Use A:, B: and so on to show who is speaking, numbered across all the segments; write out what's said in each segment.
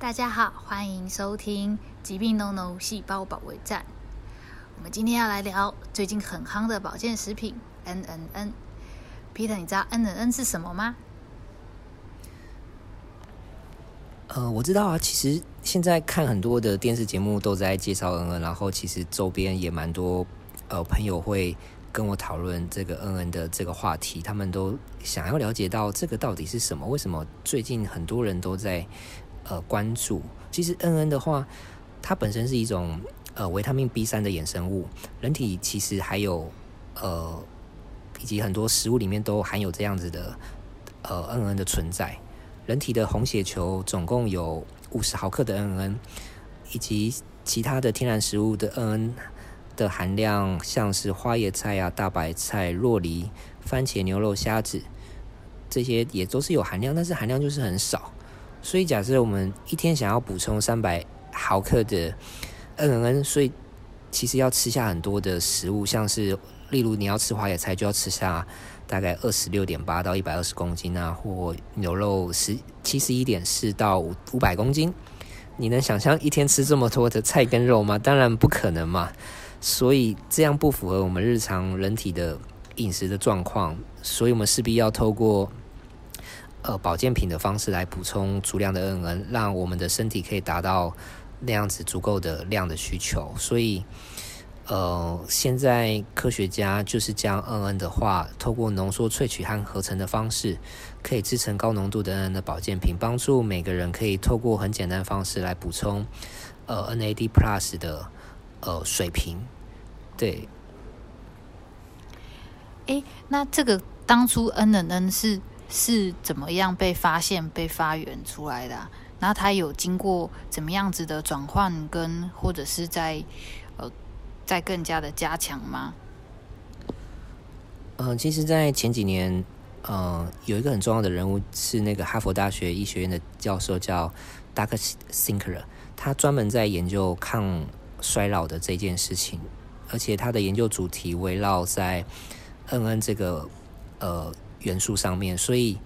A: 大家好，欢迎收听《疾病 No No 细胞保卫战》。我们今天要来聊最近很夯的保健食品 N N N。Peter，你知道 N N N 是什么吗？
B: 呃，我知道啊。其实现在看很多的电视节目都在介绍 N N，然后其实周边也蛮多呃朋友会跟我讨论这个 N N 的这个话题，他们都想要了解到这个到底是什么？为什么最近很多人都在呃关注？其实 N N 的话，它本身是一种呃维他命 B 三的衍生物，人体其实还有呃以及很多食物里面都含有这样子的呃 N N 的存在。人体的红血球总共有五十毫克的 N N，以及其他的天然食物的 N N 的含量，像是花椰菜啊、大白菜、洛梨、番茄、牛肉、虾子，这些也都是有含量，但是含量就是很少。所以假设我们一天想要补充三百毫克的 N N，所以其实要吃下很多的食物，像是例如你要吃花椰菜，就要吃下。大概二十六点八到一百二十公斤啊，或牛肉十七十一点四到五五百公斤，你能想象一天吃这么多的菜跟肉吗？当然不可能嘛。所以这样不符合我们日常人体的饮食的状况，所以我们势必要透过呃保健品的方式来补充足量的 N N，让我们的身体可以达到那样子足够的量的需求。所以。呃，现在科学家就是将 N N 的话，透过浓缩萃取和合成的方式，可以制成高浓度的 N N 的保健品，帮助每个人可以透过很简单的方式来补充呃 N A D Plus 的呃水平。对。
A: 哎，那这个当初 N N N 是是怎么样被发现、被发源出来的？然后它有经过怎么样子的转换，跟或者是在呃。在更加的加强吗？
B: 嗯，其实，在前几年，呃，有一个很重要的人物是那个哈佛大学医学院的教授，叫 Dr. Sinkler，他专门在研究抗衰老的这件事情，而且他的研究主题围绕在 N N 这个呃元素上面，所以，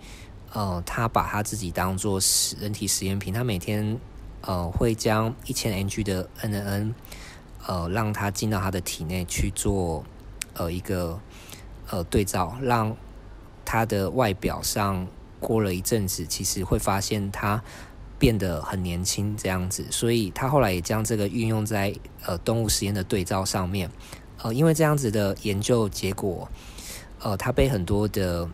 B: 呃，他把他自己当做实人体实验品，他每天呃会将一千 ng 的 N N。呃，让它进到他的体内去做呃一个呃对照，让他的外表上过了一阵子，其实会发现他变得很年轻这样子。所以他后来也将这个运用在呃动物实验的对照上面。呃，因为这样子的研究结果，呃，他被很多的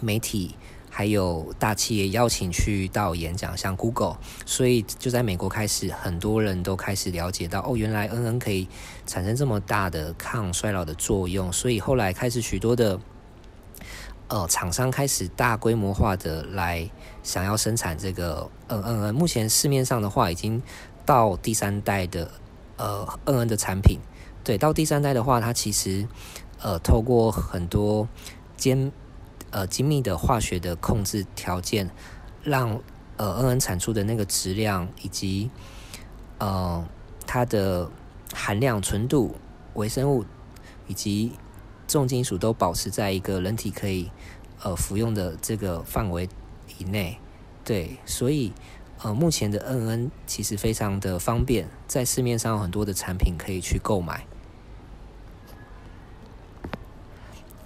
B: 媒体。还有大企业邀请去到演讲，像 Google，所以就在美国开始，很多人都开始了解到，哦，原来 N N 可以产生这么大的抗衰老的作用，所以后来开始许多的呃厂商开始大规模化的来想要生产这个 N N N。目前市面上的话，已经到第三代的呃 N N 的产品，对，到第三代的话，它其实呃透过很多尖。呃，精密的化学的控制条件，让呃 N N 产出的那个质量以及呃它的含量、纯度、微生物以及重金属都保持在一个人体可以呃服用的这个范围以内。对，所以呃目前的 N N 其实非常的方便，在市面上有很多的产品可以去购买。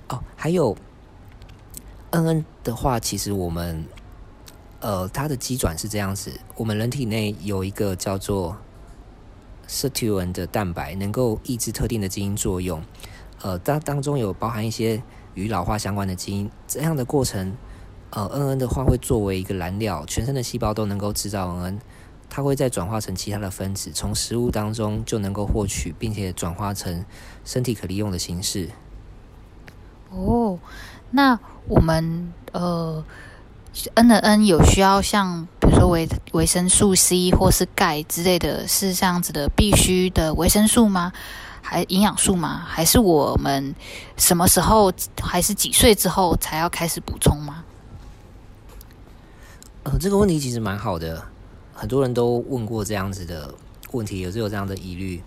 B: 哦，还有。N N 的话，其实我们，呃，它的基转是这样子：我们人体内有一个叫做 sirtuin 的蛋白，能够抑制特定的基因作用。呃，当当中有包含一些与老化相关的基因。这样的过程，呃，N N 的话会作为一个燃料，全身的细胞都能够制造 N N，它会再转化成其他的分子，从食物当中就能够获取，并且转化成身体可利用的形式。
A: 哦。那我们呃，N 的 N 有需要像比如说维维生素 C 或是钙之类的，是这样子的必须的维生素吗？还营养素吗？还是我们什么时候还是几岁之后才要开始补充吗？
B: 呃，这个问题其实蛮好的，很多人都问过这样子的问题，有是有这样的疑虑。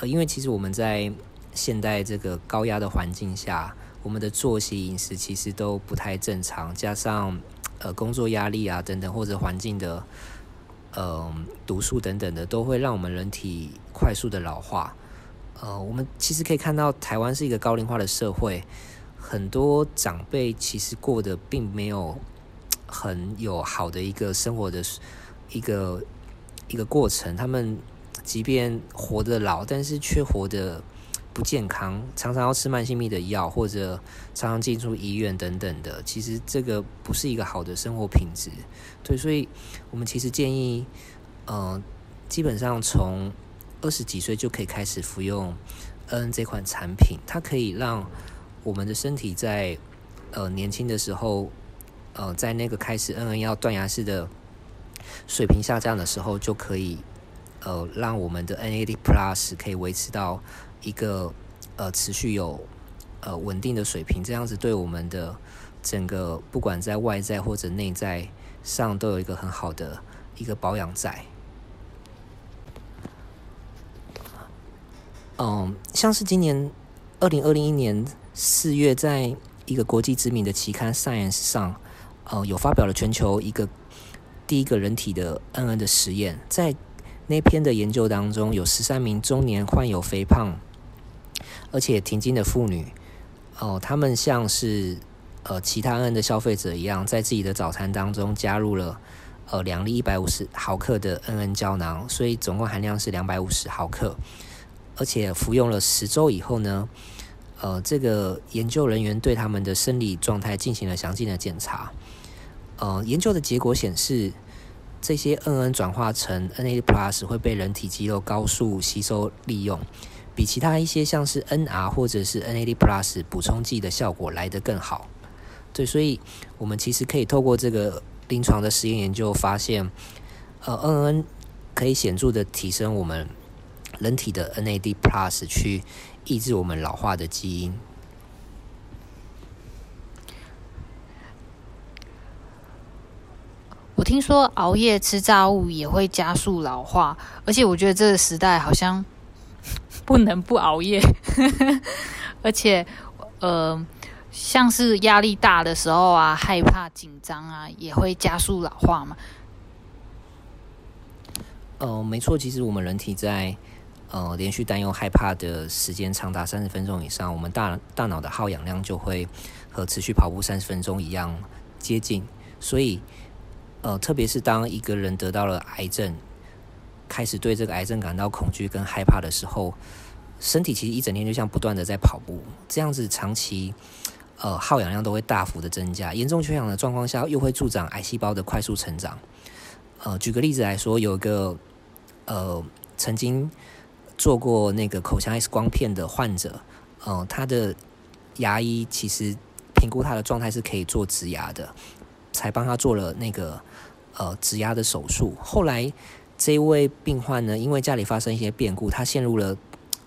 B: 呃，因为其实我们在现代这个高压的环境下。我们的作息、饮食其实都不太正常，加上呃工作压力啊等等，或者环境的呃毒素等等的，都会让我们人体快速的老化。呃，我们其实可以看到，台湾是一个高龄化的社会，很多长辈其实过得并没有很有好的一个生活的一个一个过程。他们即便活得老，但是却活得不健康，常常要吃慢性病的药，或者常常进出医院等等的。其实这个不是一个好的生活品质。对，所以我们其实建议，呃，基本上从二十几岁就可以开始服用 N 这款产品，它可以让我们的身体在呃年轻的时候，呃在那个开始 N N 要断崖式的水平下降的时候，就可以呃让我们的 N A D Plus 可以维持到一个呃持续有呃稳定的水平，这样子对我们的整个不管在外在或者内在上都有一个很好的一个保养在。嗯，像是今年二零二零一年四月，在一个国际知名的期刊《Science》上，呃，有发表了全球一个第一个人体的 N N 的实验。在那篇的研究当中，有十三名中年患有肥胖而且停经的妇女，哦，他们像是呃其他 N 的消费者一样，在自己的早餐当中加入了呃两粒一百五十毫克的 N N 胶囊，所以总共含量是两百五十毫克。而且服用了十周以后呢，呃，这个研究人员对他们的生理状态进行了详尽的检查。呃，研究的结果显示，这些 N-N 转化成 N-A Plus 会被人体肌肉高速吸收利用，比其他一些像是 N-R 或者是 NAD Plus 补充剂的效果来得更好。对，所以我们其实可以透过这个临床的实验研究发现，呃，N-N 可以显著的提升我们。人体的 NAD Plus 去抑制我们老化的基因。
A: 我听说熬夜吃炸物也会加速老化，而且我觉得这个时代好像不能不熬夜。而且，呃，像是压力大的时候啊，害怕、紧张啊，也会加速老化嘛。
B: 呃，没错，其实我们人体在呃，连续担忧害怕的时间长达三十分钟以上，我们大大脑的耗氧量就会和持续跑步三十分钟一样接近。所以，呃，特别是当一个人得到了癌症，开始对这个癌症感到恐惧跟害怕的时候，身体其实一整天就像不断的在跑步，这样子长期呃耗氧量都会大幅的增加。严重缺氧的状况下，又会助长癌细胞的快速成长。呃，举个例子来说，有一个呃曾经。做过那个口腔 X 光片的患者，嗯，他的牙医其实评估他的状态是可以做植牙的，才帮他做了那个呃植牙的手术。后来这位病患呢，因为家里发生一些变故，他陷入了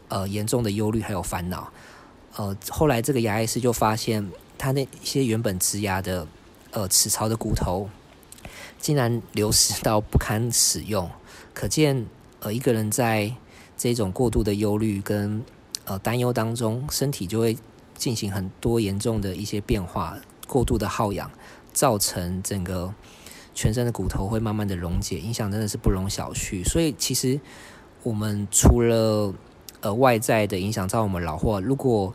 B: 呃严重的忧虑还有烦恼。呃，后来这个牙医师就发现，他那些原本植牙的呃齿槽的骨头，竟然流失到不堪使用，可见呃一个人在这种过度的忧虑跟呃担忧当中，身体就会进行很多严重的一些变化，过度的耗氧，造成整个全身的骨头会慢慢的溶解，影响真的是不容小觑。所以其实我们除了呃外在的影响在我们老化，如果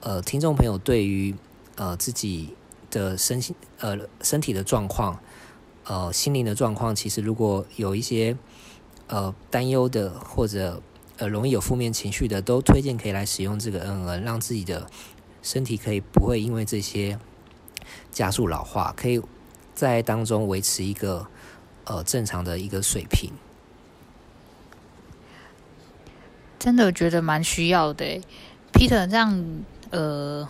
B: 呃听众朋友对于呃自己的身心呃身体的状况，呃心灵的状况，其实如果有一些呃担忧的或者呃，容易有负面情绪的，都推荐可以来使用这个 N N，让自己的身体可以不会因为这些加速老化，可以在当中维持一个呃正常的一个水平。
A: 真的觉得蛮需要的，Peter，这样呃，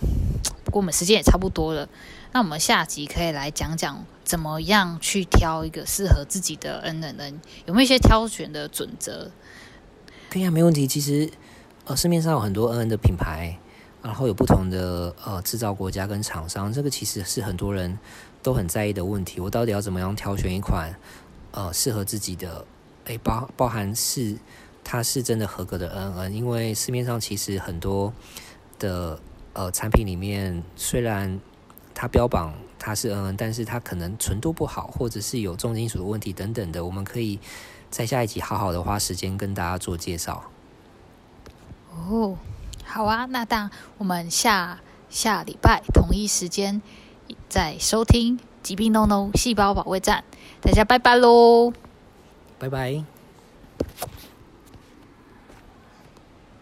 A: 不过我们时间也差不多了，那我们下集可以来讲讲怎么样去挑一个适合自己的 N N，N，有没有一些挑选的准则？
B: 可以啊，没问题。其实，呃，市面上有很多 N N 的品牌，然后有不同的呃制造国家跟厂商，这个其实是很多人都很在意的问题。我到底要怎么样挑选一款呃适合自己的？诶，包包含是它是真的合格的 N N，因为市面上其实很多的呃产品里面，虽然它标榜它是 NN，但是它可能纯度不好，或者是有重金属的问题等等的，我们可以在下一集好好的花时间跟大家做介绍。
A: 哦，好啊，那当我们下下礼拜同一时间在收听《疾病 No No 细胞保卫战》，大家拜拜喽，
B: 拜拜。